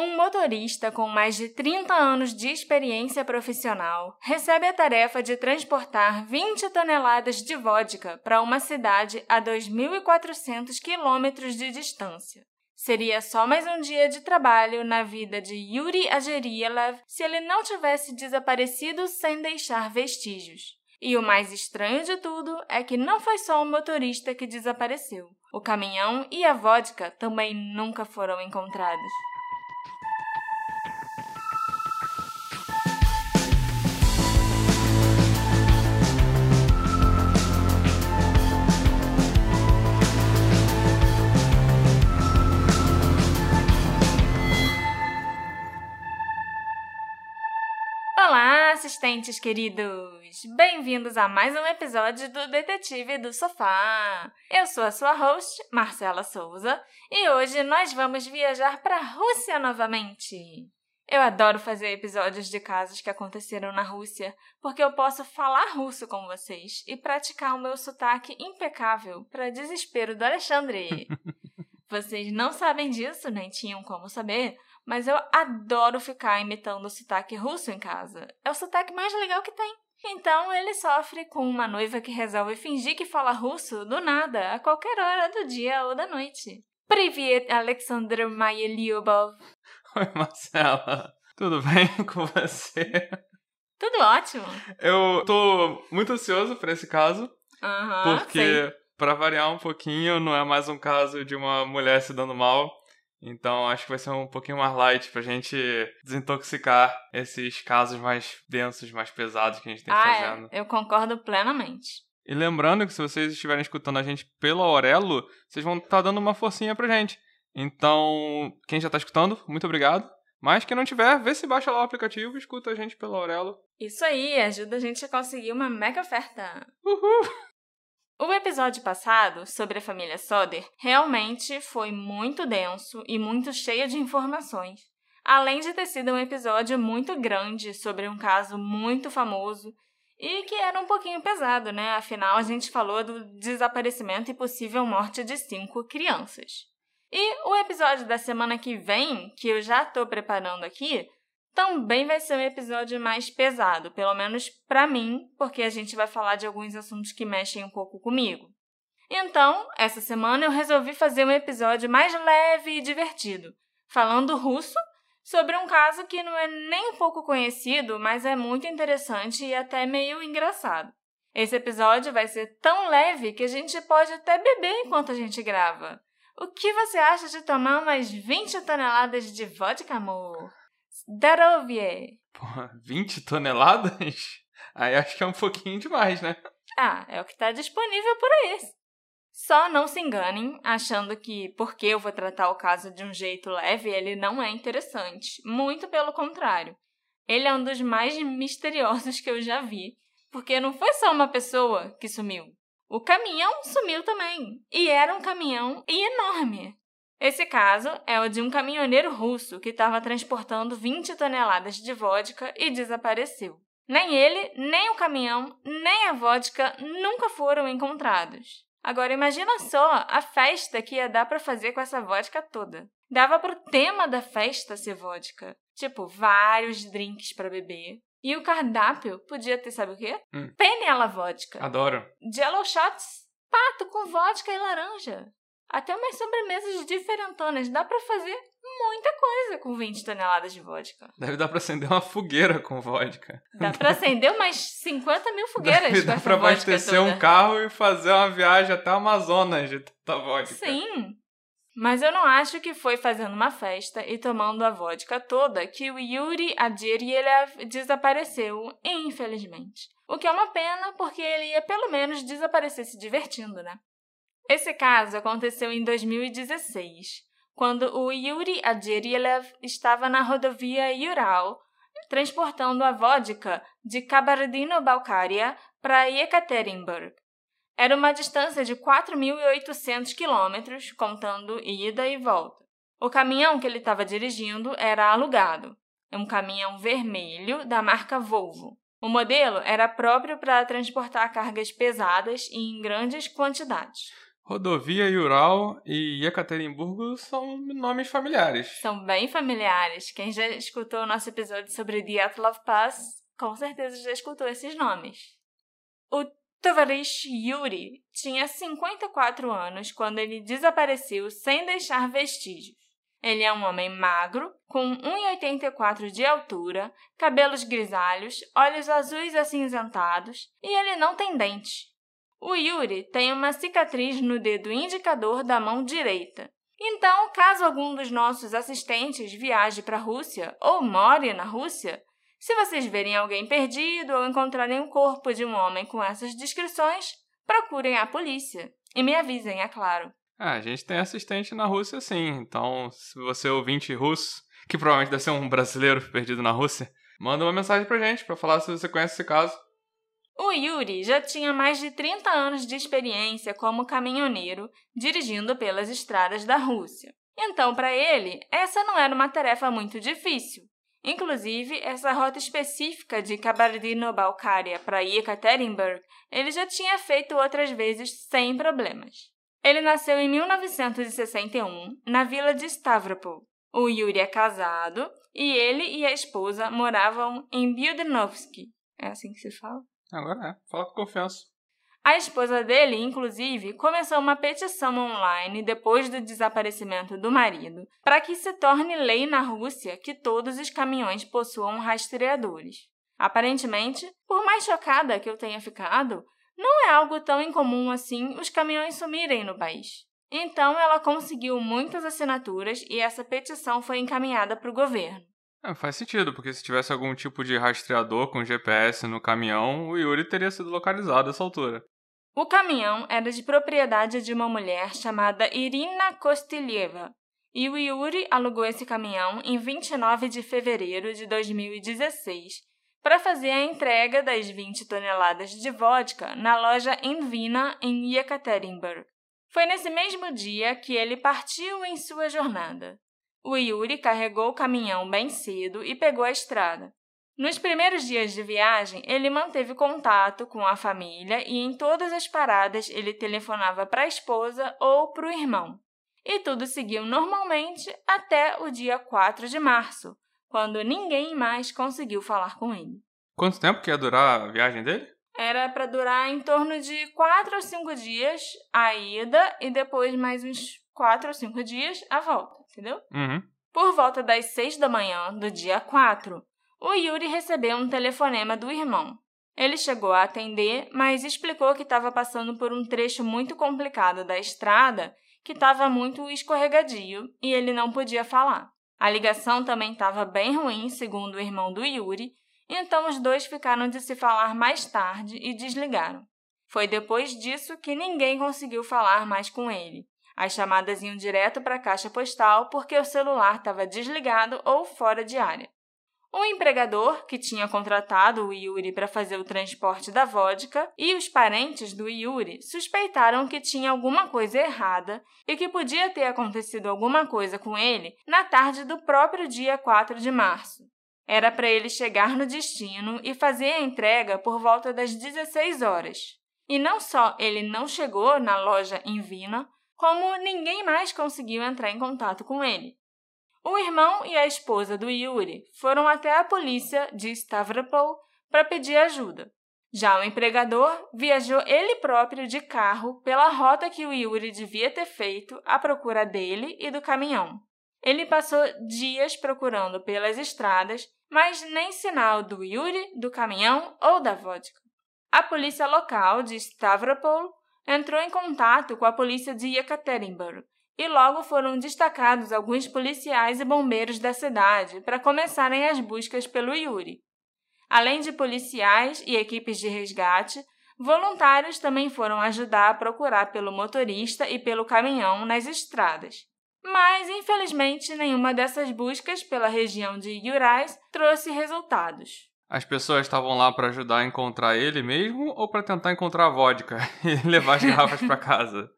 Um motorista com mais de 30 anos de experiência profissional recebe a tarefa de transportar 20 toneladas de vodka para uma cidade a 2.400 quilômetros de distância. Seria só mais um dia de trabalho na vida de Yuri Agerielev se ele não tivesse desaparecido sem deixar vestígios. E o mais estranho de tudo é que não foi só o motorista que desapareceu. O caminhão e a vodka também nunca foram encontrados. Assistentes queridos! Bem-vindos a mais um episódio do Detetive do Sofá. Eu sou a sua host, Marcela Souza, e hoje nós vamos viajar para a Rússia novamente. Eu adoro fazer episódios de casos que aconteceram na Rússia, porque eu posso falar russo com vocês e praticar o meu sotaque impecável para desespero do Alexandre. vocês não sabem disso, nem tinham como saber, mas eu adoro ficar imitando o sotaque russo em casa. É o sotaque mais legal que tem. Então ele sofre com uma noiva que resolve fingir que fala russo do nada, a qualquer hora do dia ou da noite. Privet, Alexander Mayeliubov. Oi, Marcela. Tudo bem com você? Tudo ótimo. Eu tô muito ansioso por esse caso. Uhum, porque, para variar um pouquinho, não é mais um caso de uma mulher se dando mal, então acho que vai ser um pouquinho mais light pra gente desintoxicar esses casos mais densos, mais pesados que a gente tem ah, fazendo. É. Eu concordo plenamente. E lembrando que se vocês estiverem escutando a gente pelo Aurelo, vocês vão estar tá dando uma forcinha pra gente. Então, quem já tá escutando, muito obrigado. Mas quem não tiver, vê se baixa lá o aplicativo e escuta a gente pelo Aurelo. Isso aí, ajuda a gente a conseguir uma mega oferta. Uhul! O episódio passado, sobre a família Soder, realmente foi muito denso e muito cheio de informações. Além de ter sido um episódio muito grande sobre um caso muito famoso e que era um pouquinho pesado, né? Afinal, a gente falou do desaparecimento e possível morte de cinco crianças. E o episódio da semana que vem, que eu já estou preparando aqui, também vai ser um episódio mais pesado, pelo menos para mim, porque a gente vai falar de alguns assuntos que mexem um pouco comigo. Então, essa semana eu resolvi fazer um episódio mais leve e divertido, falando russo sobre um caso que não é nem um pouco conhecido, mas é muito interessante e até meio engraçado. Esse episódio vai ser tão leve que a gente pode até beber enquanto a gente grava. O que você acha de tomar umas 20 toneladas de vodka, amor? Darovie. Porra, 20 toneladas? Aí acho que é um pouquinho demais, né? Ah, é o que está disponível por aí. Só não se enganem achando que porque eu vou tratar o caso de um jeito leve, ele não é interessante. Muito pelo contrário. Ele é um dos mais misteriosos que eu já vi, porque não foi só uma pessoa que sumiu. O caminhão sumiu também. E era um caminhão enorme. Esse caso é o de um caminhoneiro russo que estava transportando 20 toneladas de vodka e desapareceu. Nem ele, nem o caminhão, nem a vodka nunca foram encontrados. Agora imagina só a festa que ia dar para fazer com essa vodka toda. Dava pro tema da festa ser vodka. Tipo, vários drinks para beber. E o cardápio podia ter, sabe o quê? Hum. Penela vodka. Adoro. Jello shots. Pato com vodka e laranja. Até umas sobremesas diferentonas. Dá para fazer muita coisa com 20 toneladas de vodka. Deve dar pra acender uma fogueira com vodka. Dá pra acender umas 50 mil fogueiras Deve com dá essa pra vodka abastecer toda. um carro e fazer uma viagem até o Amazonas de tanta vodka. Sim. Mas eu não acho que foi fazendo uma festa e tomando a vodka toda que o Yuri Adiriev desapareceu, infelizmente. O que é uma pena, porque ele ia pelo menos desaparecer se divertindo, né? Esse caso aconteceu em 2016, quando o Yuri Adjerielev estava na rodovia Ural, transportando a vodka de Kabardino-Balkária para Yekaterinburg. Era uma distância de 4.800 quilômetros, contando ida e volta. O caminhão que ele estava dirigindo era alugado. Um caminhão vermelho da marca Volvo. O modelo era próprio para transportar cargas pesadas e em grandes quantidades. Rodovia Ural e Ekaterimburgo são nomes familiares. São bem familiares. Quem já escutou o nosso episódio sobre Dyatlov Pass, com certeza já escutou esses nomes. O Tovarish Yuri tinha 54 anos quando ele desapareceu sem deixar vestígios. Ele é um homem magro, com 1,84 de altura, cabelos grisalhos, olhos azuis acinzentados e ele não tem dente. O Yuri tem uma cicatriz no dedo indicador da mão direita. Então, caso algum dos nossos assistentes viaje para a Rússia ou more na Rússia, se vocês verem alguém perdido ou encontrarem o corpo de um homem com essas descrições, procurem a polícia. E me avisem, é claro. Ah, a gente tem assistente na Rússia, sim. Então, se você é ouvinte russo, que provavelmente deve ser um brasileiro perdido na Rússia, manda uma mensagem pra gente para falar se você conhece esse caso. O Yuri já tinha mais de 30 anos de experiência como caminhoneiro, dirigindo pelas estradas da Rússia. Então, para ele, essa não era uma tarefa muito difícil. Inclusive, essa rota específica de Kabardino-Balkária para Yekaterinburg, ele já tinha feito outras vezes sem problemas. Ele nasceu em 1961, na vila de Stavropol. O Yuri é casado e ele e a esposa moravam em Bildenovsky. É assim que se fala? Agora é, fala com confiança. A esposa dele, inclusive, começou uma petição online depois do desaparecimento do marido para que se torne lei na Rússia que todos os caminhões possuam rastreadores. Aparentemente, por mais chocada que eu tenha ficado, não é algo tão incomum assim os caminhões sumirem no país. Então ela conseguiu muitas assinaturas e essa petição foi encaminhada para o governo. É, faz sentido, porque se tivesse algum tipo de rastreador com GPS no caminhão, o Yuri teria sido localizado a essa altura. O caminhão era de propriedade de uma mulher chamada Irina Kostileva, e o Yuri alugou esse caminhão em 29 de fevereiro de 2016 para fazer a entrega das 20 toneladas de vodka na loja Envina, em Yekaterinburg. Foi nesse mesmo dia que ele partiu em sua jornada. O Yuri carregou o caminhão bem cedo e pegou a estrada. Nos primeiros dias de viagem, ele manteve contato com a família e em todas as paradas ele telefonava para a esposa ou para o irmão. E tudo seguiu normalmente até o dia 4 de março, quando ninguém mais conseguiu falar com ele. Quanto tempo que ia durar a viagem dele? Era para durar em torno de 4 ou 5 dias a ida e depois mais uns 4 ou 5 dias a volta, entendeu? Uhum. Por volta das 6 da manhã do dia 4, o Yuri recebeu um telefonema do irmão. Ele chegou a atender, mas explicou que estava passando por um trecho muito complicado da estrada que estava muito escorregadio e ele não podia falar. A ligação também estava bem ruim, segundo o irmão do Yuri, então os dois ficaram de se falar mais tarde e desligaram. Foi depois disso que ninguém conseguiu falar mais com ele. As chamadas iam direto para a caixa postal porque o celular estava desligado ou fora de área. O empregador, que tinha contratado o Yuri para fazer o transporte da vodka, e os parentes do Yuri suspeitaram que tinha alguma coisa errada e que podia ter acontecido alguma coisa com ele na tarde do próprio dia 4 de março. Era para ele chegar no destino e fazer a entrega por volta das 16 horas. E não só ele não chegou na loja em Vina, como ninguém mais conseguiu entrar em contato com ele. O irmão e a esposa do Yuri foram até a polícia de Stavropol para pedir ajuda. Já o empregador viajou ele próprio de carro pela rota que o Yuri devia ter feito à procura dele e do caminhão. Ele passou dias procurando pelas estradas, mas nem sinal do Yuri, do caminhão ou da vodka. A polícia local de Stavropol entrou em contato com a polícia de Yekaterinburg e logo foram destacados alguns policiais e bombeiros da cidade para começarem as buscas pelo Yuri. Além de policiais e equipes de resgate, voluntários também foram ajudar a procurar pelo motorista e pelo caminhão nas estradas. Mas, infelizmente, nenhuma dessas buscas pela região de Yurais trouxe resultados. As pessoas estavam lá para ajudar a encontrar ele mesmo ou para tentar encontrar a vodka e levar as garrafas para casa?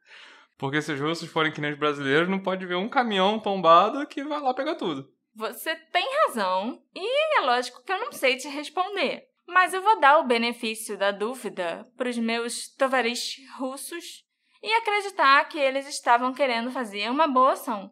Porque se os russos forem que nem os brasileiros, não pode ver um caminhão tombado que vai lá pegar tudo. Você tem razão, e é lógico que eu não sei te responder. Mas eu vou dar o benefício da dúvida para os meus tovarish russos e acreditar que eles estavam querendo fazer uma boa ação.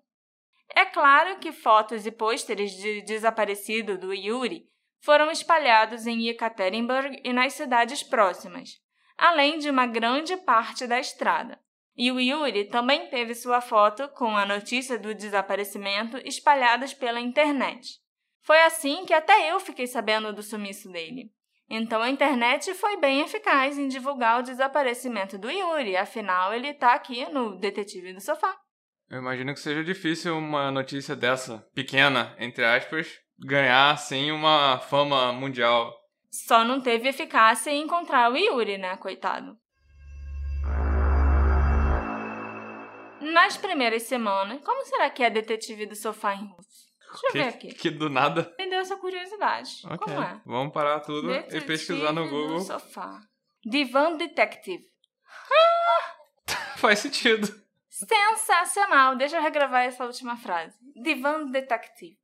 É claro que fotos e pôsteres de desaparecido do Yuri foram espalhados em Yekaterinburg e nas cidades próximas, além de uma grande parte da estrada. E o Yuri também teve sua foto com a notícia do desaparecimento espalhadas pela internet. Foi assim que até eu fiquei sabendo do sumiço dele. Então a internet foi bem eficaz em divulgar o desaparecimento do Yuri, afinal ele está aqui no Detetive do Sofá. Eu imagino que seja difícil uma notícia dessa, pequena, entre aspas, ganhar assim uma fama mundial. Só não teve eficácia em encontrar o Yuri, né, coitado. Nas primeiras semanas, como será que é detetive do sofá em russo? Deixa eu que, ver aqui. Que do nada. Me deu essa curiosidade. Ok. Como é? Vamos parar tudo Detetive e pesquisar no do Google. sofá. Divan Detective. Faz sentido. Sensacional! Deixa eu regravar essa última frase. Divan Detective.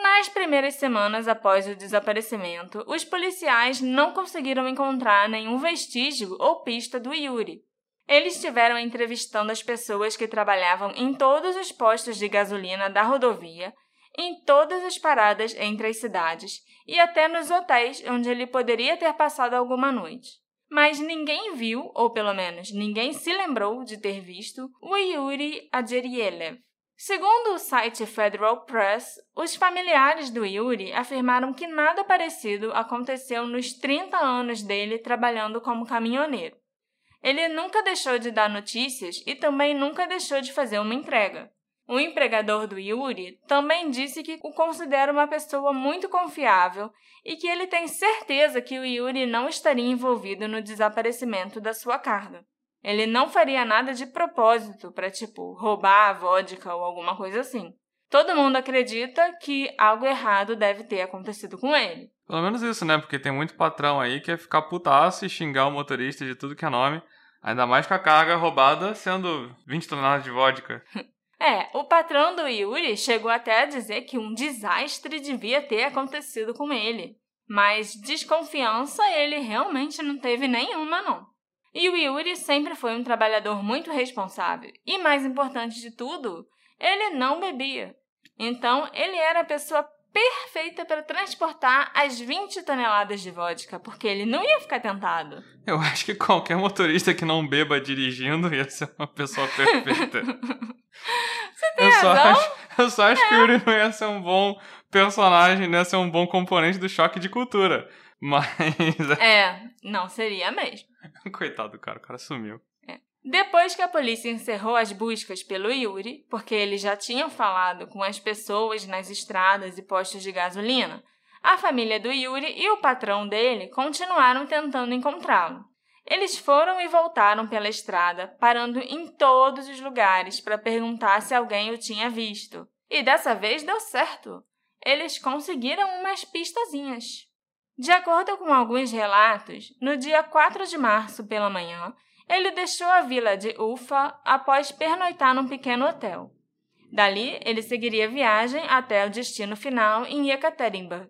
Nas primeiras semanas após o desaparecimento, os policiais não conseguiram encontrar nenhum vestígio ou pista do Yuri. Eles estiveram entrevistando as pessoas que trabalhavam em todos os postos de gasolina da rodovia, em todas as paradas entre as cidades e até nos hotéis onde ele poderia ter passado alguma noite. Mas ninguém viu, ou pelo menos ninguém se lembrou de ter visto, o Yuri Adjerielev. Segundo o site Federal Press, os familiares do Yuri afirmaram que nada parecido aconteceu nos 30 anos dele trabalhando como caminhoneiro. Ele nunca deixou de dar notícias e também nunca deixou de fazer uma entrega. O empregador do Yuri também disse que o considera uma pessoa muito confiável e que ele tem certeza que o Yuri não estaria envolvido no desaparecimento da sua carga. Ele não faria nada de propósito para, tipo, roubar a vodka ou alguma coisa assim. Todo mundo acredita que algo errado deve ter acontecido com ele. Pelo menos isso, né? Porque tem muito patrão aí que é ficar putaço e xingar o motorista de tudo que é nome. Ainda mais com a carga roubada sendo 20 toneladas de vodka. É, o patrão do Yuri chegou até a dizer que um desastre devia ter acontecido com ele. Mas desconfiança ele realmente não teve nenhuma, não. E o Yuri sempre foi um trabalhador muito responsável. E mais importante de tudo, ele não bebia. Então, ele era a pessoa perfeita para transportar as 20 toneladas de vodka, porque ele não ia ficar tentado. Eu acho que qualquer motorista que não beba dirigindo ia ser uma pessoa perfeita. Você tem eu, só razão? acho, eu só acho que o Yuri não ia ser um bom personagem, não ia ser um bom componente do choque de cultura. Mas. É, não seria mesmo. Coitado do cara, o cara sumiu. Depois que a polícia encerrou as buscas pelo Yuri, porque eles já tinham falado com as pessoas nas estradas e postos de gasolina, a família do Yuri e o patrão dele continuaram tentando encontrá-lo. Eles foram e voltaram pela estrada, parando em todos os lugares para perguntar se alguém o tinha visto. E dessa vez deu certo. Eles conseguiram umas pistazinhas. De acordo com alguns relatos, no dia 4 de março pela manhã, ele deixou a vila de Ufa após pernoitar num pequeno hotel. Dali, ele seguiria viagem até o destino final em Yekaterinburg.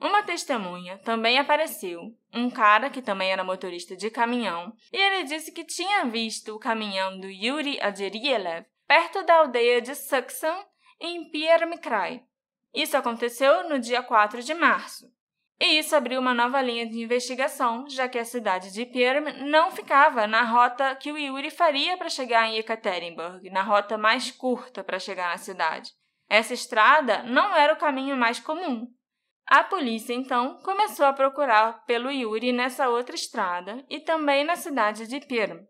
Uma testemunha também apareceu, um cara que também era motorista de caminhão, e ele disse que tinha visto o caminhão do Yuri Adjerielev perto da aldeia de Saksan, em Pierre-Mikrai. Isso aconteceu no dia 4 de março. E isso abriu uma nova linha de investigação, já que a cidade de Perm não ficava na rota que o Yuri faria para chegar em Ekaterinburg, na rota mais curta para chegar na cidade. Essa estrada não era o caminho mais comum. A polícia, então, começou a procurar pelo Yuri nessa outra estrada e também na cidade de Perm.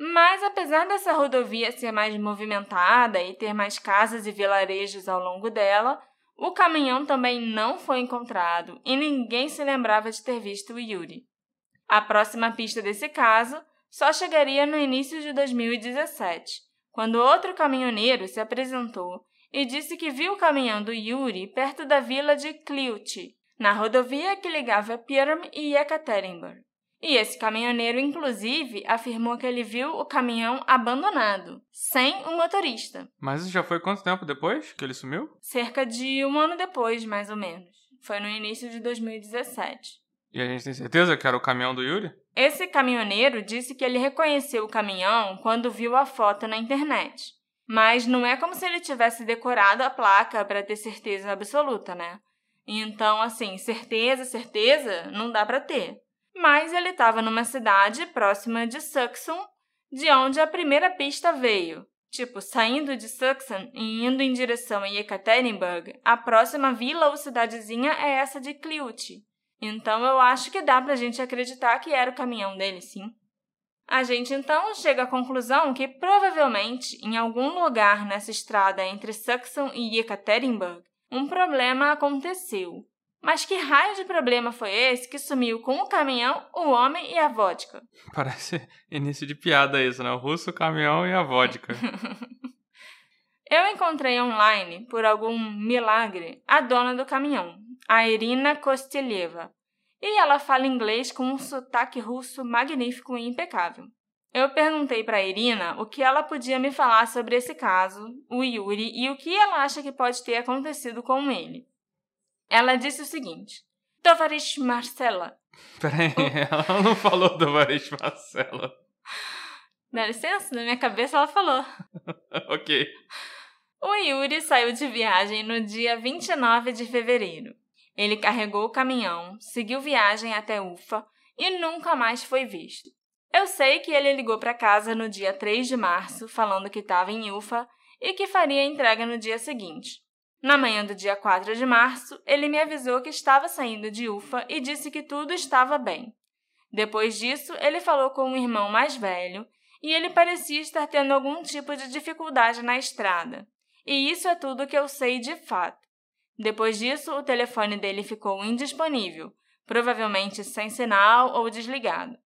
Mas, apesar dessa rodovia ser mais movimentada e ter mais casas e vilarejos ao longo dela, o caminhão também não foi encontrado e ninguém se lembrava de ter visto o Yuri. A próxima pista desse caso só chegaria no início de 2017, quando outro caminhoneiro se apresentou e disse que viu o caminhão do Yuri perto da vila de Kliuch, na rodovia que ligava Perm e Yekaterinburg. E esse caminhoneiro, inclusive, afirmou que ele viu o caminhão abandonado, sem o motorista. Mas isso já foi quanto tempo depois que ele sumiu? Cerca de um ano depois, mais ou menos. Foi no início de 2017. E a gente tem certeza que era o caminhão do Yuri? Esse caminhoneiro disse que ele reconheceu o caminhão quando viu a foto na internet. Mas não é como se ele tivesse decorado a placa para ter certeza absoluta, né? Então, assim, certeza, certeza, não dá para ter. Mas ele estava numa cidade próxima de Suxon, de onde a primeira pista veio. Tipo, saindo de Suxon e indo em direção a Yekaterinburg, a próxima vila ou cidadezinha é essa de Kliuch. Então eu acho que dá pra gente acreditar que era o caminhão dele, sim. A gente então chega à conclusão que provavelmente em algum lugar nessa estrada entre Suxon e Yekaterinburg, um problema aconteceu. Mas que raio de problema foi esse que sumiu com o caminhão, o homem e a vodka? Parece início de piada isso, né? O russo, o caminhão e a vodka. Eu encontrei online, por algum milagre, a dona do caminhão, a Irina Kosteleva, e ela fala inglês com um sotaque russo magnífico e impecável. Eu perguntei para Irina o que ela podia me falar sobre esse caso, o Yuri, e o que ela acha que pode ter acontecido com ele. Ela disse o seguinte: Tovarish Marcela. Peraí, ela não falou Tovarish Marcela. Dá licença, na minha cabeça ela falou. ok. O Yuri saiu de viagem no dia 29 de fevereiro. Ele carregou o caminhão, seguiu viagem até Ufa e nunca mais foi visto. Eu sei que ele ligou para casa no dia 3 de março, falando que estava em Ufa e que faria a entrega no dia seguinte. Na manhã do dia 4 de março, ele me avisou que estava saindo de Ufa e disse que tudo estava bem. Depois disso, ele falou com um irmão mais velho e ele parecia estar tendo algum tipo de dificuldade na estrada. E isso é tudo que eu sei de fato. Depois disso, o telefone dele ficou indisponível, provavelmente sem sinal ou desligado.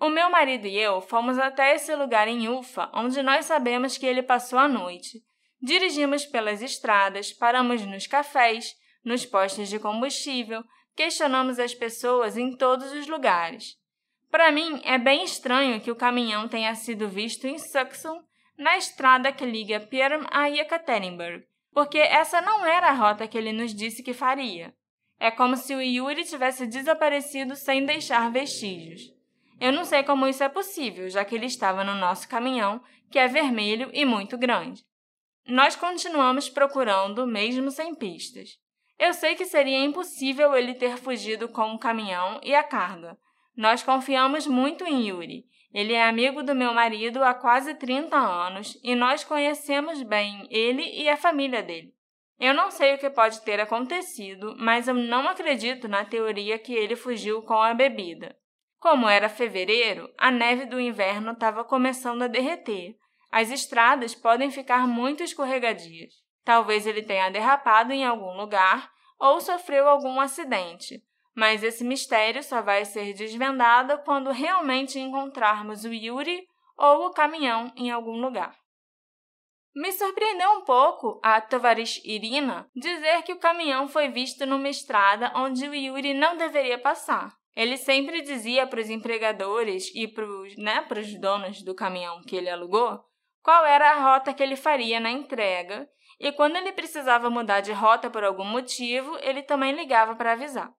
O meu marido e eu fomos até esse lugar em Ufa, onde nós sabemos que ele passou a noite. Dirigimos pelas estradas, paramos nos cafés, nos postos de combustível, questionamos as pessoas em todos os lugares. Para mim, é bem estranho que o caminhão tenha sido visto em Suxon, na estrada que liga Perm a Yekaterinburg, porque essa não era a rota que ele nos disse que faria. É como se o Yuri tivesse desaparecido sem deixar vestígios. Eu não sei como isso é possível, já que ele estava no nosso caminhão, que é vermelho e muito grande. Nós continuamos procurando, mesmo sem pistas. Eu sei que seria impossível ele ter fugido com o caminhão e a carga. Nós confiamos muito em Yuri. Ele é amigo do meu marido há quase 30 anos e nós conhecemos bem ele e a família dele. Eu não sei o que pode ter acontecido, mas eu não acredito na teoria que ele fugiu com a bebida. Como era fevereiro, a neve do inverno estava começando a derreter. As estradas podem ficar muito escorregadias. Talvez ele tenha derrapado em algum lugar ou sofreu algum acidente, mas esse mistério só vai ser desvendado quando realmente encontrarmos o Yuri ou o caminhão em algum lugar. Me surpreendeu um pouco a Tovarish Irina dizer que o caminhão foi visto numa estrada onde o Yuri não deveria passar. Ele sempre dizia para os empregadores e para os né, donos do caminhão que ele alugou qual era a rota que ele faria na entrega, e quando ele precisava mudar de rota por algum motivo, ele também ligava para avisar.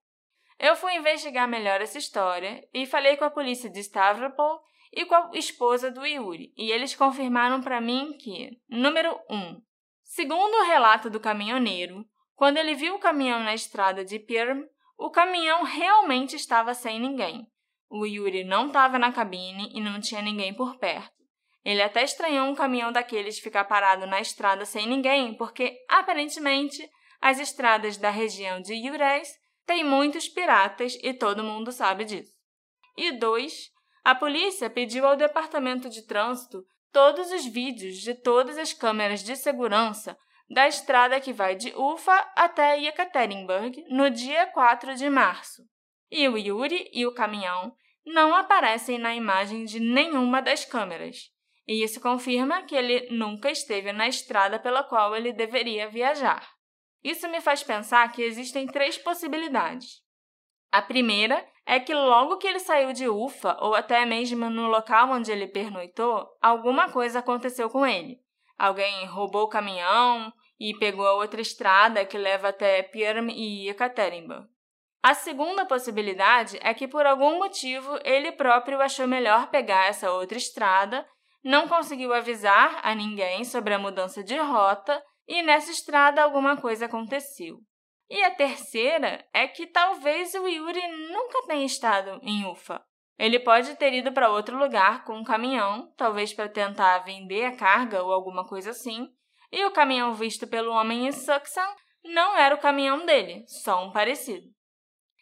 Eu fui investigar melhor essa história e falei com a polícia de Stavropol e com a esposa do Yuri, e eles confirmaram para mim que, número 1, um, segundo o relato do caminhoneiro, quando ele viu o caminhão na estrada de Pirm, o caminhão realmente estava sem ninguém. O Yuri não estava na cabine e não tinha ninguém por perto. Ele até estranhou um caminhão daqueles ficar parado na estrada sem ninguém, porque, aparentemente, as estradas da região de Yurés têm muitos piratas e todo mundo sabe disso. E dois, a polícia pediu ao Departamento de Trânsito todos os vídeos de todas as câmeras de segurança da estrada que vai de Ufa até Yekaterinburg no dia 4 de março. E o Yuri e o caminhão não aparecem na imagem de nenhuma das câmeras. E isso confirma que ele nunca esteve na estrada pela qual ele deveria viajar. Isso me faz pensar que existem três possibilidades. A primeira é que logo que ele saiu de Ufa, ou até mesmo no local onde ele pernoitou, alguma coisa aconteceu com ele. Alguém roubou o caminhão e pegou a outra estrada que leva até Perm e Ekaterinburg. A segunda possibilidade é que por algum motivo ele próprio achou melhor pegar essa outra estrada, não conseguiu avisar a ninguém sobre a mudança de rota e nessa estrada alguma coisa aconteceu. E a terceira é que talvez o Yuri nunca tenha estado em Ufa. Ele pode ter ido para outro lugar com um caminhão, talvez para tentar vender a carga ou alguma coisa assim, e o caminhão visto pelo homem em Suxan não era o caminhão dele, só um parecido.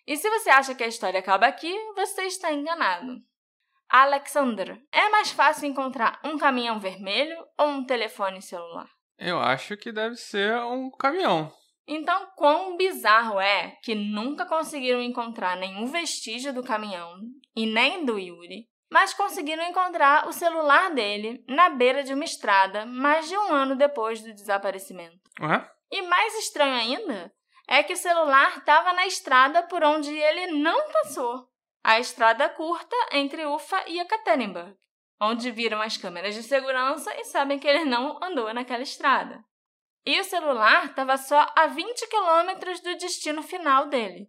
E se você acha que a história acaba aqui, você está enganado. Alexander, é mais fácil encontrar um caminhão vermelho ou um telefone celular? Eu acho que deve ser um caminhão. Então, quão bizarro é que nunca conseguiram encontrar nenhum vestígio do caminhão e nem do Yuri, mas conseguiram encontrar o celular dele na beira de uma estrada mais de um ano depois do desaparecimento. Uhum. E mais estranho ainda é que o celular estava na estrada por onde ele não passou a estrada curta entre Ufa e Ekaterinburg, onde viram as câmeras de segurança e sabem que ele não andou naquela estrada. E o celular estava só a 20 quilômetros do destino final dele.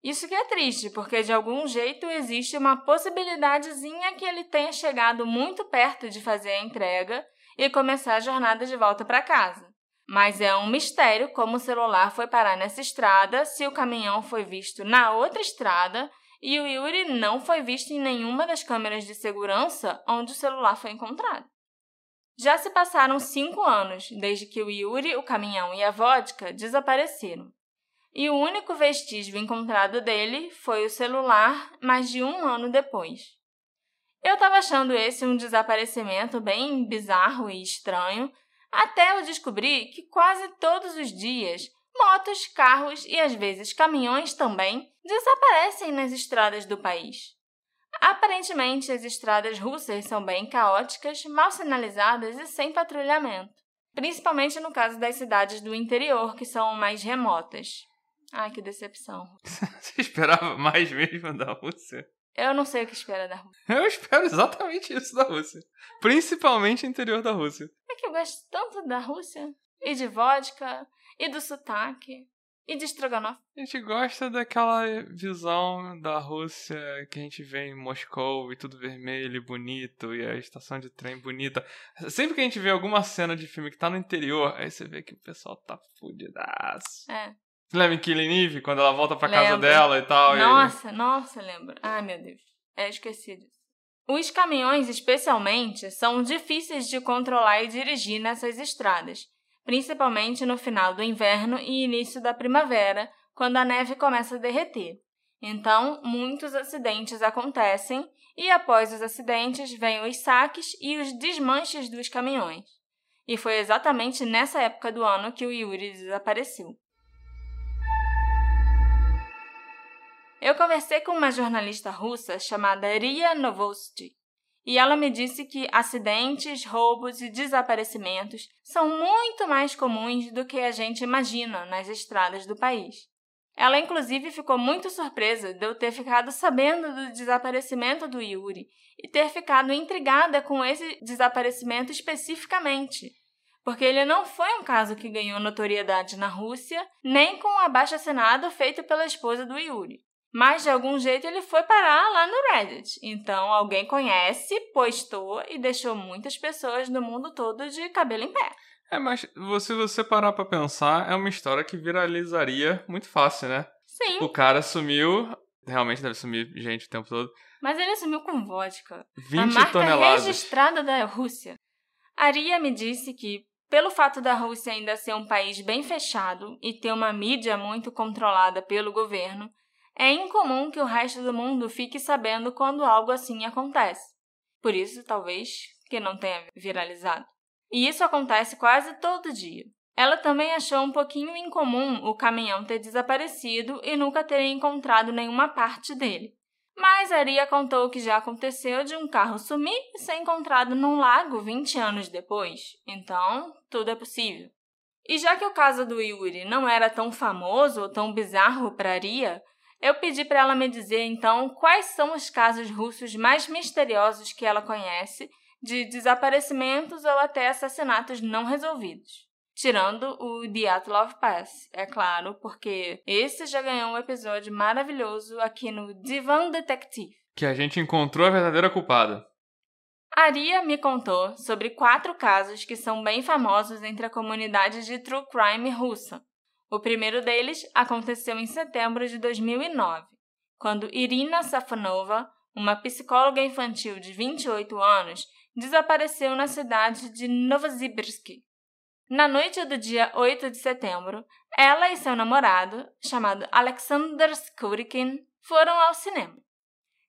Isso que é triste, porque de algum jeito existe uma possibilidadezinha que ele tenha chegado muito perto de fazer a entrega e começar a jornada de volta para casa. Mas é um mistério como o celular foi parar nessa estrada, se o caminhão foi visto na outra estrada e o Yuri não foi visto em nenhuma das câmeras de segurança onde o celular foi encontrado. Já se passaram cinco anos desde que o Yuri, o caminhão e a vodka desapareceram. E o único vestígio encontrado dele foi o celular mais de um ano depois. Eu estava achando esse um desaparecimento bem bizarro e estranho, até eu descobrir que quase todos os dias motos, carros e às vezes caminhões também desaparecem nas estradas do país. Aparentemente, as estradas russas são bem caóticas, mal sinalizadas e sem patrulhamento, principalmente no caso das cidades do interior, que são mais remotas. Ai, que decepção. Você esperava mais mesmo da Rússia? Eu não sei o que espera da Rússia. Eu espero exatamente isso da Rússia. Principalmente o interior da Rússia. É que eu gosto tanto da Rússia. E de vodka, e do sotaque, e de estrogonofe. A gente gosta daquela visão da Rússia que a gente vê em Moscou e tudo vermelho e bonito e a estação de trem bonita. Sempre que a gente vê alguma cena de filme que tá no interior, aí você vê que o pessoal tá fudidaço. É. Você lembra em Killing Eve, quando ela volta pra lembro. casa dela e tal? Nossa, e... nossa, lembro. Ai, meu Deus. É, esqueci disso. Os caminhões, especialmente, são difíceis de controlar e dirigir nessas estradas principalmente no final do inverno e início da primavera, quando a neve começa a derreter. Então, muitos acidentes acontecem e após os acidentes vêm os saques e os desmanches dos caminhões. E foi exatamente nessa época do ano que o Yuri desapareceu. Eu conversei com uma jornalista russa chamada Ria Novosti, e ela me disse que acidentes, roubos e desaparecimentos são muito mais comuns do que a gente imagina nas estradas do país. Ela, inclusive, ficou muito surpresa de eu ter ficado sabendo do desaparecimento do Yuri e ter ficado intrigada com esse desaparecimento especificamente, porque ele não foi um caso que ganhou notoriedade na Rússia, nem com o abaixo-assinado feito pela esposa do Yuri. Mas de algum jeito ele foi parar lá no Reddit. Então alguém conhece, postou e deixou muitas pessoas do mundo todo de cabelo em pé. É, mas se você parar pra pensar, é uma história que viralizaria muito fácil, né? Sim. O cara sumiu, realmente deve sumir gente o tempo todo. Mas ele sumiu com vodka. 20 a marca toneladas. registrada da Rússia. Aria me disse que, pelo fato da Rússia ainda ser um país bem fechado e ter uma mídia muito controlada pelo governo, é incomum que o resto do mundo fique sabendo quando algo assim acontece. Por isso, talvez, que não tenha viralizado. E isso acontece quase todo dia. Ela também achou um pouquinho incomum o caminhão ter desaparecido e nunca ter encontrado nenhuma parte dele. Mas Aria contou que já aconteceu de um carro sumir e ser encontrado num lago 20 anos depois. Então, tudo é possível. E já que o caso do Yuri não era tão famoso ou tão bizarro para Aria, eu pedi para ela me dizer então quais são os casos russos mais misteriosos que ela conhece de desaparecimentos ou até assassinatos não resolvidos. Tirando o Dyatlov Pass, é claro, porque esse já ganhou um episódio maravilhoso aqui no Divan Detective. Que a gente encontrou a verdadeira culpada. Aria me contou sobre quatro casos que são bem famosos entre a comunidade de true crime russa. O primeiro deles aconteceu em setembro de 2009, quando Irina Safonova, uma psicóloga infantil de 28 anos, desapareceu na cidade de Novosibirsk. Na noite do dia 8 de setembro, ela e seu namorado, chamado Alexander Skurikin, foram ao cinema.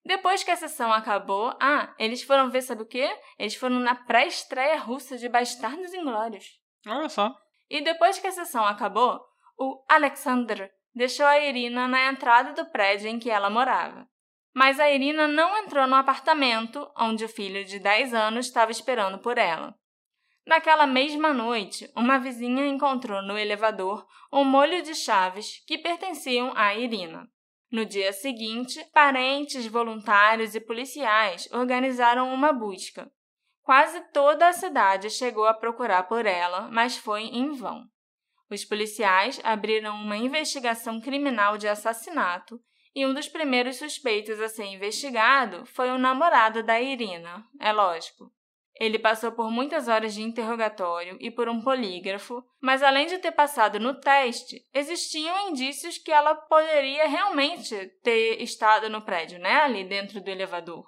Depois que a sessão acabou, ah, eles foram ver, sabe o quê? Eles foram na pré-estreia russa de Bastardos Inglórios. Olha só. E depois que a sessão acabou, o Alexander deixou a Irina na entrada do prédio em que ela morava. Mas a Irina não entrou no apartamento onde o filho de 10 anos estava esperando por ela. Naquela mesma noite, uma vizinha encontrou no elevador um molho de chaves que pertenciam a Irina. No dia seguinte, parentes, voluntários e policiais organizaram uma busca. Quase toda a cidade chegou a procurar por ela, mas foi em vão. Os policiais abriram uma investigação criminal de assassinato e um dos primeiros suspeitos a ser investigado foi o namorado da Irina, é lógico. Ele passou por muitas horas de interrogatório e por um polígrafo, mas além de ter passado no teste, existiam indícios que ela poderia realmente ter estado no prédio, né, ali dentro do elevador.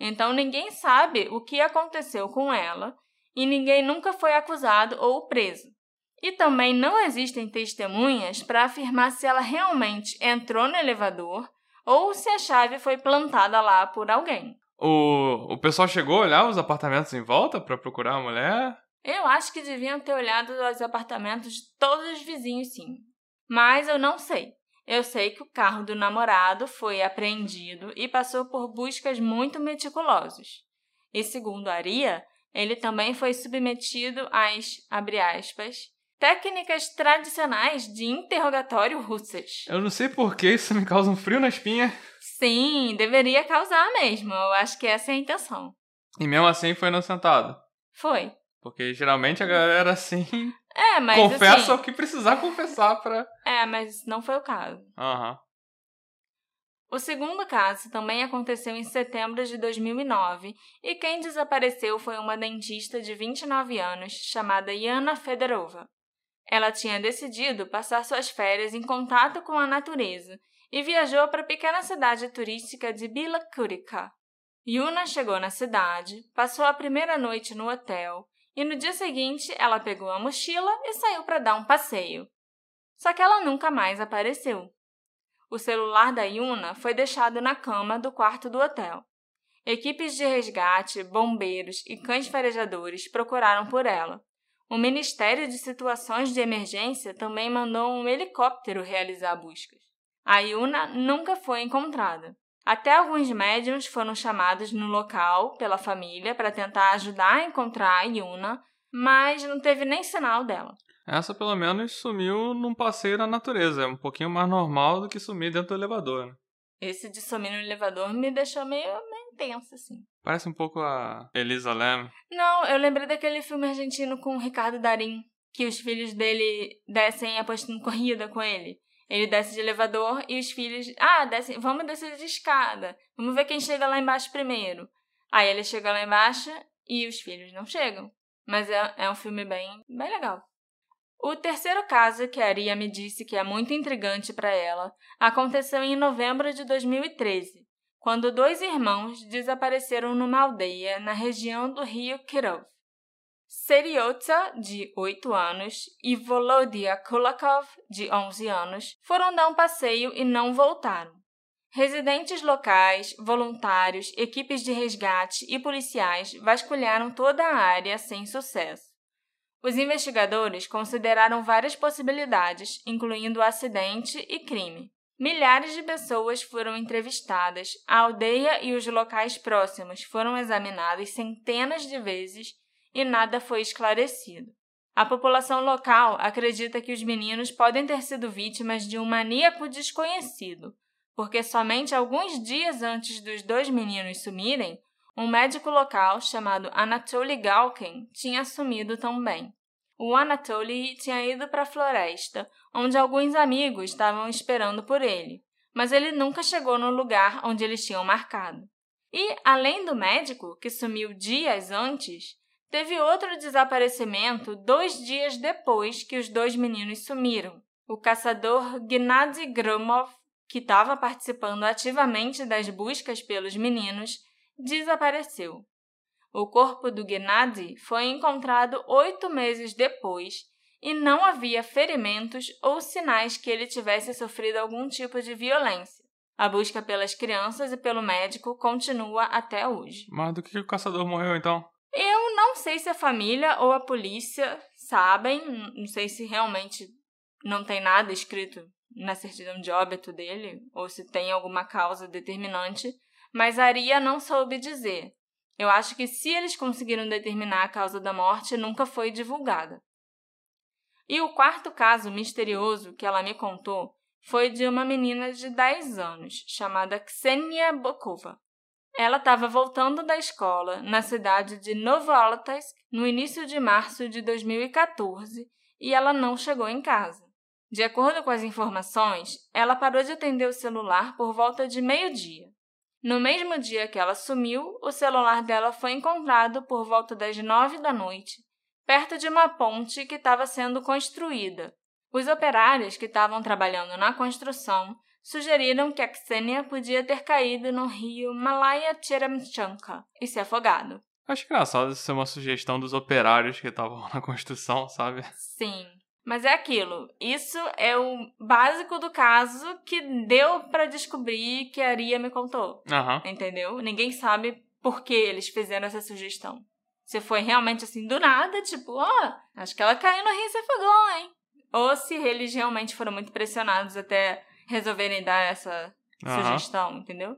Então ninguém sabe o que aconteceu com ela e ninguém nunca foi acusado ou preso. E também não existem testemunhas para afirmar se ela realmente entrou no elevador ou se a chave foi plantada lá por alguém. O, o pessoal chegou a olhar os apartamentos em volta para procurar a mulher? Eu acho que deviam ter olhado os apartamentos de todos os vizinhos, sim. Mas eu não sei. Eu sei que o carro do namorado foi apreendido e passou por buscas muito meticulosas. E segundo Aria, ele também foi submetido às, abre aspas, técnicas tradicionais de interrogatório russas. Eu não sei por que isso me causa um frio na espinha. Sim, deveria causar mesmo. Eu acho que essa é a intenção. E mesmo assim foi inocentado. Foi. Porque geralmente a galera assim. É, mas. Confessa assim, o que precisar confessar pra. É, mas não foi o caso. Aham. Uhum. O segundo caso também aconteceu em setembro de 2009 e quem desapareceu foi uma dentista de 29 anos chamada Yana Fedorova. Ela tinha decidido passar suas férias em contato com a natureza e viajou para a pequena cidade turística de Bila Kurica. Yuna chegou na cidade, passou a primeira noite no hotel e no dia seguinte ela pegou a mochila e saiu para dar um passeio. Só que ela nunca mais apareceu. O celular da Yuna foi deixado na cama do quarto do hotel. Equipes de resgate, bombeiros e cães farejadores procuraram por ela. O Ministério de Situações de Emergência também mandou um helicóptero realizar buscas. A Yuna nunca foi encontrada. Até alguns médiums foram chamados no local pela família para tentar ajudar a encontrar a Yuna, mas não teve nem sinal dela. Essa pelo menos sumiu num passeio na natureza, é um pouquinho mais normal do que sumir dentro do elevador. Né? Esse de sumir no elevador me deixou meio, meio tenso, assim. Parece um pouco a Elisa Lam. Não, eu lembrei daquele filme argentino com o Ricardo Darim, que os filhos dele descem apostando corrida com ele. Ele desce de elevador e os filhos. Ah, desce, vamos descer de escada. Vamos ver quem chega lá embaixo primeiro. Aí ele chega lá embaixo e os filhos não chegam. Mas é, é um filme bem, bem legal. O terceiro caso que a Aria me disse que é muito intrigante para ela aconteceu em novembro de 2013, quando dois irmãos desapareceram numa aldeia na região do rio Kirov. Seriotsa, de 8 anos, e Volodia Kulakov, de 11 anos, foram dar um passeio e não voltaram. Residentes locais, voluntários, equipes de resgate e policiais vasculharam toda a área sem sucesso. Os investigadores consideraram várias possibilidades, incluindo acidente e crime. Milhares de pessoas foram entrevistadas, a aldeia e os locais próximos foram examinados centenas de vezes e nada foi esclarecido. A população local acredita que os meninos podem ter sido vítimas de um maníaco desconhecido, porque somente alguns dias antes dos dois meninos sumirem, um médico local chamado Anatoly Galkin tinha sumido também. o Anatoly tinha ido para a floresta, onde alguns amigos estavam esperando por ele, mas ele nunca chegou no lugar onde eles tinham marcado. E, além do médico, que sumiu dias antes, teve outro desaparecimento dois dias depois que os dois meninos sumiram. O caçador Gennady Gromov, que estava participando ativamente das buscas pelos meninos, desapareceu. O corpo do Gennady foi encontrado oito meses depois e não havia ferimentos ou sinais que ele tivesse sofrido algum tipo de violência. A busca pelas crianças e pelo médico continua até hoje. Mas do que o caçador morreu então? Eu não sei se a família ou a polícia sabem, não sei se realmente não tem nada escrito na certidão de óbito dele, ou se tem alguma causa determinante, mas Aria não soube dizer. Eu acho que se eles conseguiram determinar a causa da morte, nunca foi divulgada. E o quarto caso misterioso que ela me contou foi de uma menina de 10 anos, chamada Ksenia Bokova. Ela estava voltando da escola na cidade de Novoaltaisk no início de março de 2014 e ela não chegou em casa. De acordo com as informações, ela parou de atender o celular por volta de meio-dia. No mesmo dia que ela sumiu, o celular dela foi encontrado por volta das nove da noite, perto de uma ponte que estava sendo construída. Os operários que estavam trabalhando na construção sugeriram que a Ksenia podia ter caído no rio Malaya Cheremchanka e se afogado. Acho engraçado isso ser uma sugestão dos operários que estavam na construção, sabe? Sim. Mas é aquilo. Isso é o básico do caso que deu para descobrir que a Aria me contou. Uhum. Entendeu? Ninguém sabe por que eles fizeram essa sugestão. Se foi realmente assim do nada, tipo, ó, oh, acho que ela caiu no rio e se afogou, hein? Ou se eles realmente foram muito pressionados até resolverem dar essa uhum. sugestão, entendeu?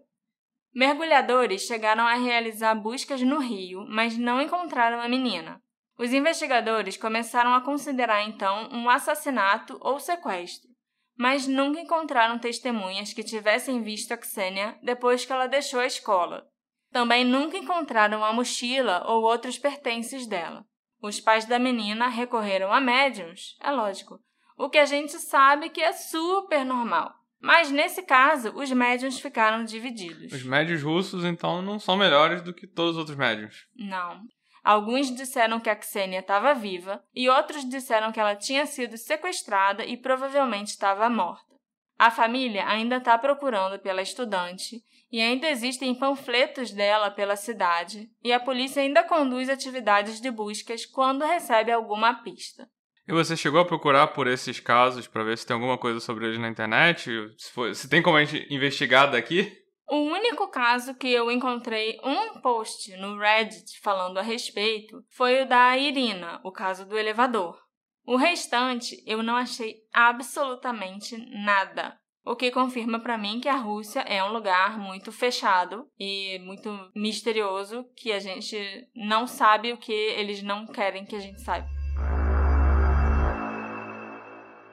Mergulhadores chegaram a realizar buscas no rio, mas não encontraram a menina. Os investigadores começaram a considerar então um assassinato ou sequestro, mas nunca encontraram testemunhas que tivessem visto a Xenia depois que ela deixou a escola. Também nunca encontraram a mochila ou outros pertences dela. Os pais da menina recorreram a médiums, é lógico, o que a gente sabe que é super normal. Mas nesse caso, os médiums ficaram divididos. Os médios russos, então, não são melhores do que todos os outros médiums. Não. Alguns disseram que a Xenia estava viva e outros disseram que ela tinha sido sequestrada e provavelmente estava morta. A família ainda está procurando pela estudante e ainda existem panfletos dela pela cidade, e a polícia ainda conduz atividades de buscas quando recebe alguma pista. E você chegou a procurar por esses casos para ver se tem alguma coisa sobre eles na internet? Se, for, se tem como a gente investigar daqui? O único caso que eu encontrei um post no Reddit falando a respeito foi o da Irina, o caso do elevador. O restante eu não achei absolutamente nada. O que confirma para mim que a Rússia é um lugar muito fechado e muito misterioso que a gente não sabe o que eles não querem que a gente saiba.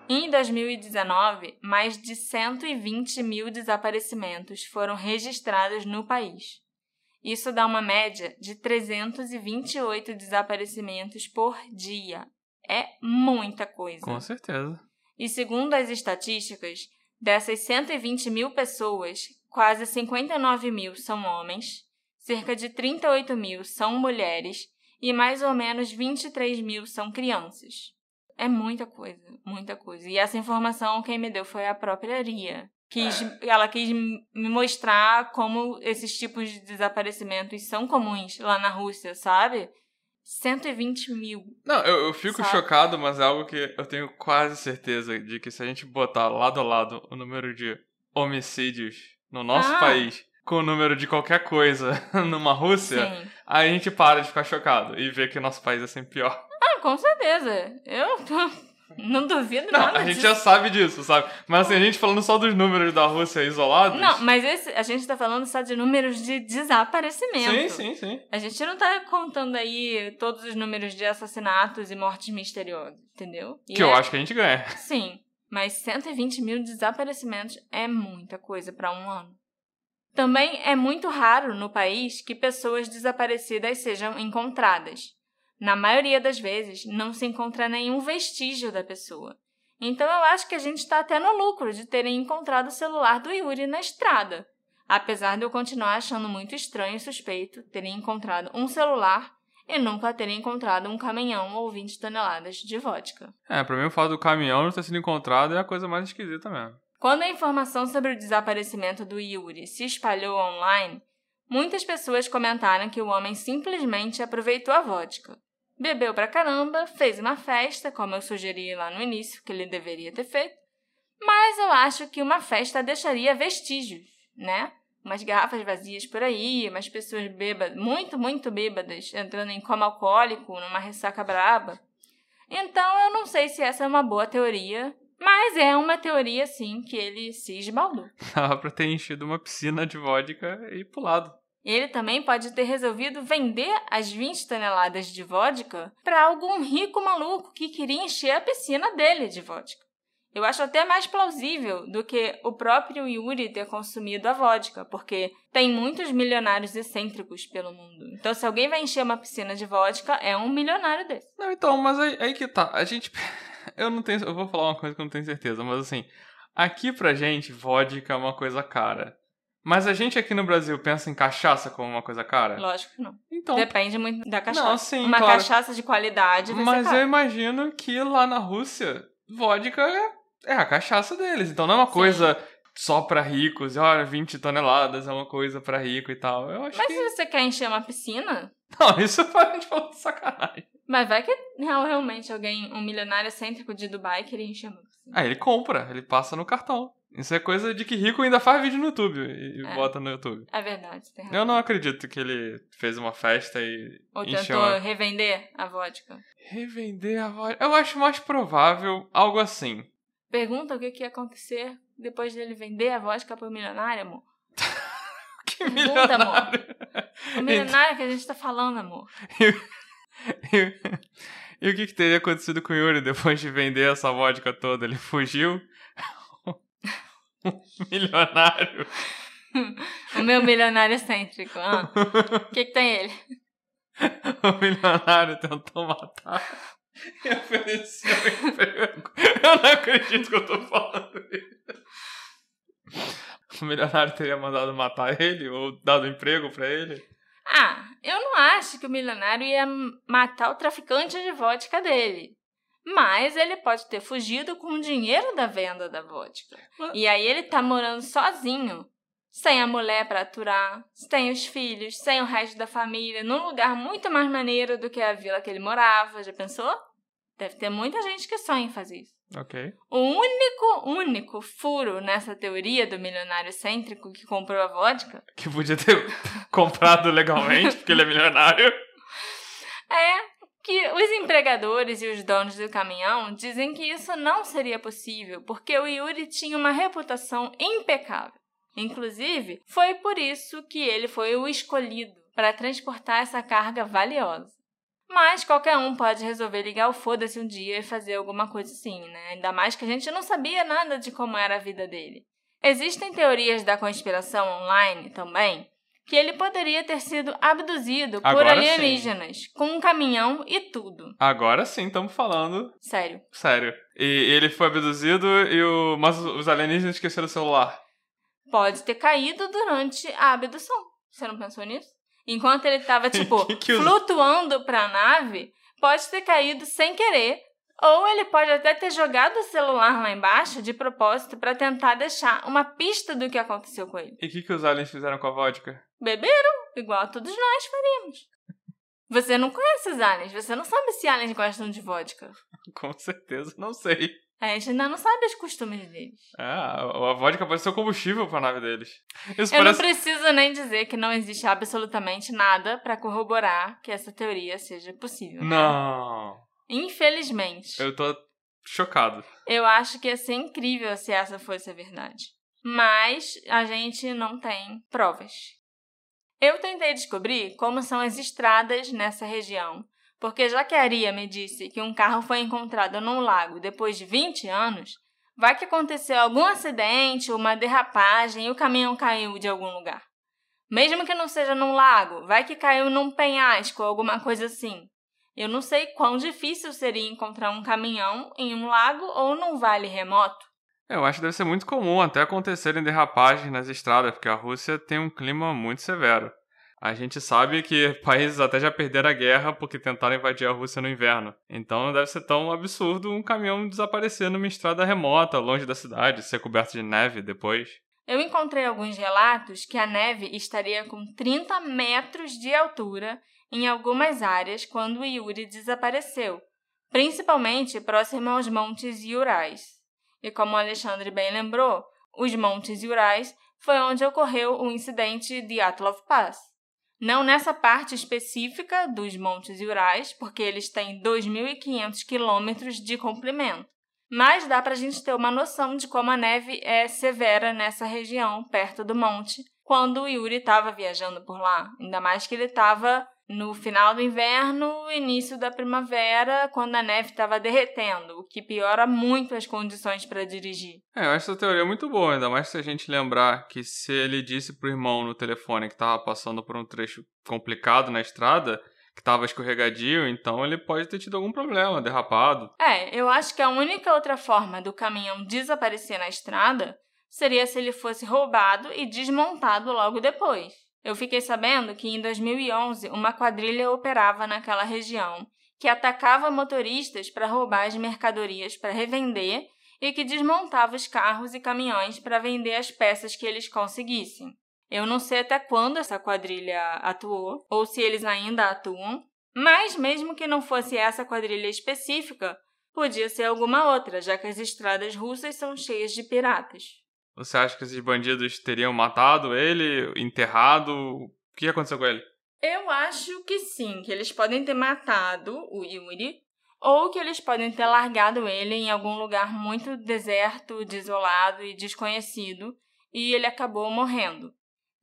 Em 2019, mais de 120 mil desaparecimentos foram registrados no país. Isso dá uma média de 328 desaparecimentos por dia. É muita coisa. Com certeza. E segundo as estatísticas, dessas 120 mil pessoas, quase 59 mil são homens, cerca de 38 mil são mulheres e mais ou menos 23 mil são crianças. É muita coisa, muita coisa. E essa informação quem me deu foi a própria Ria. Quis, ela quis me mostrar como esses tipos de desaparecimentos são comuns lá na Rússia, sabe? 120 mil. Não, eu, eu fico sabe? chocado, mas é algo que eu tenho quase certeza de que se a gente botar lado a lado o número de homicídios no nosso ah. país com o número de qualquer coisa numa Rússia, Sim. aí a gente para de ficar chocado e vê que o nosso país é sempre pior. Com certeza. Eu não duvido não, nada A gente disso. já sabe disso, sabe? Mas assim, a gente falando só dos números da Rússia isolados. Não, mas esse, a gente tá falando só de números de desaparecimento. Sim, sim, sim. A gente não tá contando aí todos os números de assassinatos e mortes misteriosas, entendeu? E que é... eu acho que a gente ganha. Sim. Mas 120 mil desaparecimentos é muita coisa para um ano. Também é muito raro no país que pessoas desaparecidas sejam encontradas. Na maioria das vezes, não se encontra nenhum vestígio da pessoa. Então eu acho que a gente está até no lucro de terem encontrado o celular do Yuri na estrada. Apesar de eu continuar achando muito estranho e suspeito terem encontrado um celular e nunca terem encontrado um caminhão ou 20 toneladas de vodka. É, pra mim o fato do caminhão não ter sido encontrado é a coisa mais esquisita mesmo. Quando a informação sobre o desaparecimento do Yuri se espalhou online, muitas pessoas comentaram que o homem simplesmente aproveitou a vodka. Bebeu pra caramba, fez uma festa, como eu sugeri lá no início que ele deveria ter feito, mas eu acho que uma festa deixaria vestígios, né? Umas garrafas vazias por aí, umas pessoas bêbadas, muito, muito bêbadas, entrando em coma alcoólico, numa ressaca braba. Então eu não sei se essa é uma boa teoria, mas é uma teoria, sim, que ele se esbaldou. Dava pra ter enchido uma piscina de vodka e pulado. Ele também pode ter resolvido vender as 20 toneladas de vodka para algum rico maluco que queria encher a piscina dele de vodka. Eu acho até mais plausível do que o próprio Yuri ter consumido a vodka, porque tem muitos milionários excêntricos pelo mundo. Então, se alguém vai encher uma piscina de vodka, é um milionário desse. Não, então, mas aí, aí que tá. A gente. Eu não tenho. Eu vou falar uma coisa que eu não tenho certeza, mas assim. Aqui pra gente, vodka é uma coisa cara. Mas a gente aqui no Brasil pensa em cachaça como uma coisa cara? Lógico que não. Então. Depende muito da cachaça. Não, sim, uma claro. cachaça de qualidade vai Mas eu imagino que lá na Rússia, vodka é, é a cachaça deles. Então não é uma coisa só pra ricos. e, Olha, 20 toneladas é uma coisa pra rico e tal. Eu acho Mas que. se você quer encher uma piscina, Não, isso a gente falou de sacanagem. mas vai que real- realmente alguém, um milionário excêntrico de Dubai, queria encher uma piscina. Ah, ele compra, ele passa no cartão. Isso é coisa de que rico ainda faz vídeo no YouTube e É. bota no YouTube. É verdade, tem razão. Eu não acredito que ele fez uma festa e Ou tentou a... revender a vodka. Revender a voz. Eu acho mais provável algo assim. Pergunta o que, que ia acontecer depois dele vender a vodka pro milionário, amor. Que Pergunta, amor. milionário. O milionário que a gente tá falando, amor. E, e o que, que teria acontecido com o Yuri depois de vender essa vodka toda? Ele fugiu? Milionário. O meu milionário excêntrico. Ah, o que, que tem ele? O milionário tentou matar e ofereceu emprego. Eu não acredito que eu tô falando isso. O milionário teria mandado matar ele ou dado emprego pra ele? Ah, eu não acho que o milionário ia matar o traficante de vodka dele. Mas ele pode ter fugido com o dinheiro da venda da vodka. Mas- E aí ele tá morando sozinho, sem a mulher pra aturar, sem os filhos, sem o resto da família, num lugar muito mais maneiro do que a vila que ele morava. Já pensou? Deve ter muita gente que sonha em fazer isso. Ok. O único, único furo nessa teoria do milionário excêntrico que comprou a vodka Que podia ter comprado legalmente, porque ele é milionário. é que os empregadores e os donos do caminhão dizem que isso não seria possível, porque o Yuri tinha uma reputação impecável. Inclusive, foi por isso que ele foi o escolhido para transportar essa carga valiosa. Mas qualquer um pode resolver ligar o foda-se um dia e fazer alguma coisa assim, né? Ainda mais que a gente não sabia nada de como era a vida dele. Existem teorias da conspiração online também que ele poderia ter sido abduzido por Agora sim. alienígenas, com um caminhão e tudo. Agora sim, estamos falando Sério. sério. E ele foi abduzido e o. Mas os alienígenas esqueceram o celular. Pode ter caído durante a abdução. Você não pensou nisso? Enquanto ele tava, tipo, Que que flutuando pra nave, pode ter caído sem querer. Ou ele pode até ter jogado o celular lá embaixo de propósito pra tentar deixar uma pista do que aconteceu com ele. E o que, que os aliens fizeram com a vodka? Beberam, igual todos nós faríamos. Você não conhece os aliens, você não sabe se aliens gostam de vodka. Com certeza, não sei. A gente ainda não sabe os costumes deles. É, a, a vodka pode ser o combustível pra nave deles. Isso Eu parece. não preciso nem dizer que não existe absolutamente nada pra corroborar que essa teoria seja possível. né? Infelizmente. Eu tô chocado. Eu acho que ia ser incrível se essa fosse a verdade. Mas a gente não tem provas. Eu tentei descobrir como são as estradas nessa região, porque já que a Aria me disse que um carro foi encontrado num lago depois de 20 anos, vai que aconteceu algum acidente ou uma derrapagem e o caminhão caiu de algum lugar. Mesmo que não seja num lago, vai que caiu num penhasco ou alguma coisa assim. Eu não sei quão difícil seria encontrar um caminhão em um lago ou num vale remoto. Eu acho que deve ser muito comum até acontecerem derrapagens nas estradas, porque a Rússia tem um clima muito severo. A gente sabe que países até já perderam a guerra porque tentaram invadir a Rússia no inverno. Então não deve ser tão absurdo um caminhão desaparecer numa estrada remota, longe da cidade, ser coberto de neve depois. Eu encontrei alguns relatos que a neve estaria com 30 metros de altura em algumas áreas quando Yuri desapareceu, principalmente próximo aos Montes Urais. E como Alexandre bem lembrou, os Montes Urais foi onde ocorreu o incidente de Atlov Pass. Não nessa parte específica dos Montes Urais, porque eles têm 2.500 quilômetros de comprimento. Mas dá para a gente ter uma noção de como a neve é severa nessa região, perto do monte, quando o Yuri estava viajando por lá. Ainda mais que ele estava no final do inverno, início da primavera, quando a neve estava derretendo, o que piora muito as condições para dirigir. É, eu acho essa teoria muito boa, ainda mais se a gente lembrar que se ele disse pro irmão no telefone que estava passando por um trecho complicado na estrada, que estava escorregadio, então ele pode ter tido algum problema, derrapado. É, eu acho que a única outra forma do caminhão desaparecer na estrada seria se ele fosse roubado e desmontado logo depois. Eu fiquei sabendo que em 2011 uma quadrilha operava naquela região que atacava motoristas para roubar as mercadorias para revender e que desmontava os carros e caminhões para vender as peças que eles conseguissem. Eu não sei até quando essa quadrilha atuou ou se eles ainda atuam, mas mesmo que não fosse essa quadrilha específica, podia ser alguma outra, já que as estradas russas são cheias de piratas. Você acha que esses bandidos teriam matado ele, enterrado? O que aconteceu com ele? Eu acho que sim, que eles podem ter matado o Yuri, ou que eles podem ter largado ele em algum lugar muito deserto, desolado e desconhecido, e ele acabou morrendo.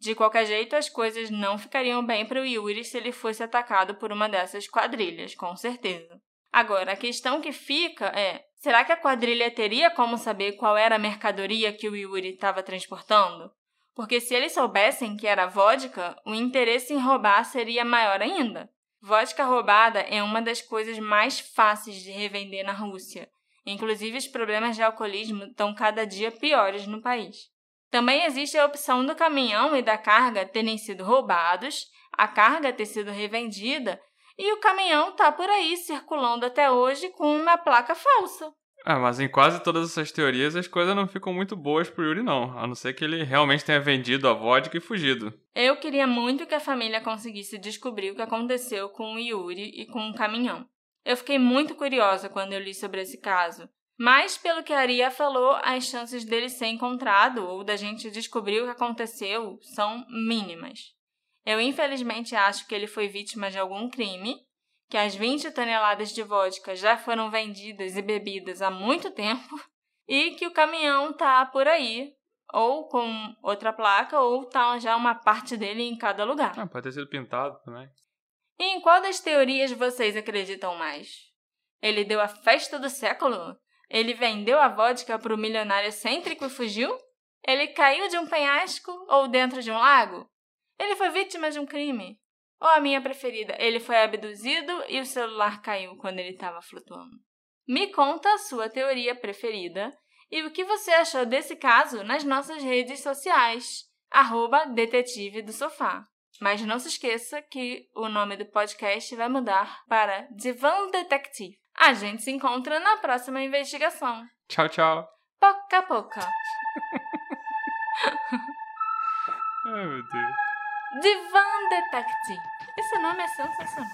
De qualquer jeito, as coisas não ficariam bem para o Yuri se ele fosse atacado por uma dessas quadrilhas, com certeza. Agora, a questão que fica é: será que a quadrilha teria como saber qual era a mercadoria que o Yuri estava transportando? Porque se eles soubessem que era vodka, o interesse em roubar seria maior ainda. Vodka roubada é uma das coisas mais fáceis de revender na Rússia. Inclusive, os problemas de alcoolismo estão cada dia piores no país. Também existe a opção do caminhão e da carga terem sido roubados, a carga ter sido revendida e o caminhão tá por aí circulando até hoje com uma placa falsa. Ah, mas em quase todas essas teorias as coisas não ficam muito boas pro Yuri, não. A não ser que ele realmente tenha vendido a vodka e fugido. Eu queria muito que a família conseguisse descobrir o que aconteceu com o Yuri e com o caminhão. Eu fiquei muito curiosa quando eu li sobre esse caso. Mas, pelo que a Aria falou, as chances dele ser encontrado ou da gente descobrir o que aconteceu são mínimas. Eu infelizmente acho que ele foi vítima de algum crime, que as 20 toneladas de vodka já foram vendidas e bebidas há muito tempo e que o caminhão tá por aí, ou com outra placa, ou tá já uma parte dele em cada lugar. Ah, pode ter sido pintado também. E em qual das teorias vocês acreditam mais? Ele deu a festa do século? Ele vendeu a vodka para o milionário excêntrico e fugiu? Ele caiu de um penhasco ou dentro de um lago? Ele foi vítima de um crime. Ou a minha preferida, ele foi abduzido e o celular caiu quando ele estava flutuando. Me conta a sua teoria preferida e o que você achou desse caso nas nossas redes sociais, arroba detetive do sofá. Mas não se esqueça que o nome do podcast vai mudar para Divan Detective. A gente se encontra na próxima investigação. Tchau, tchau. Poca poca. Ai, meu Deus. Divan Detective. Esse nome é sensacional.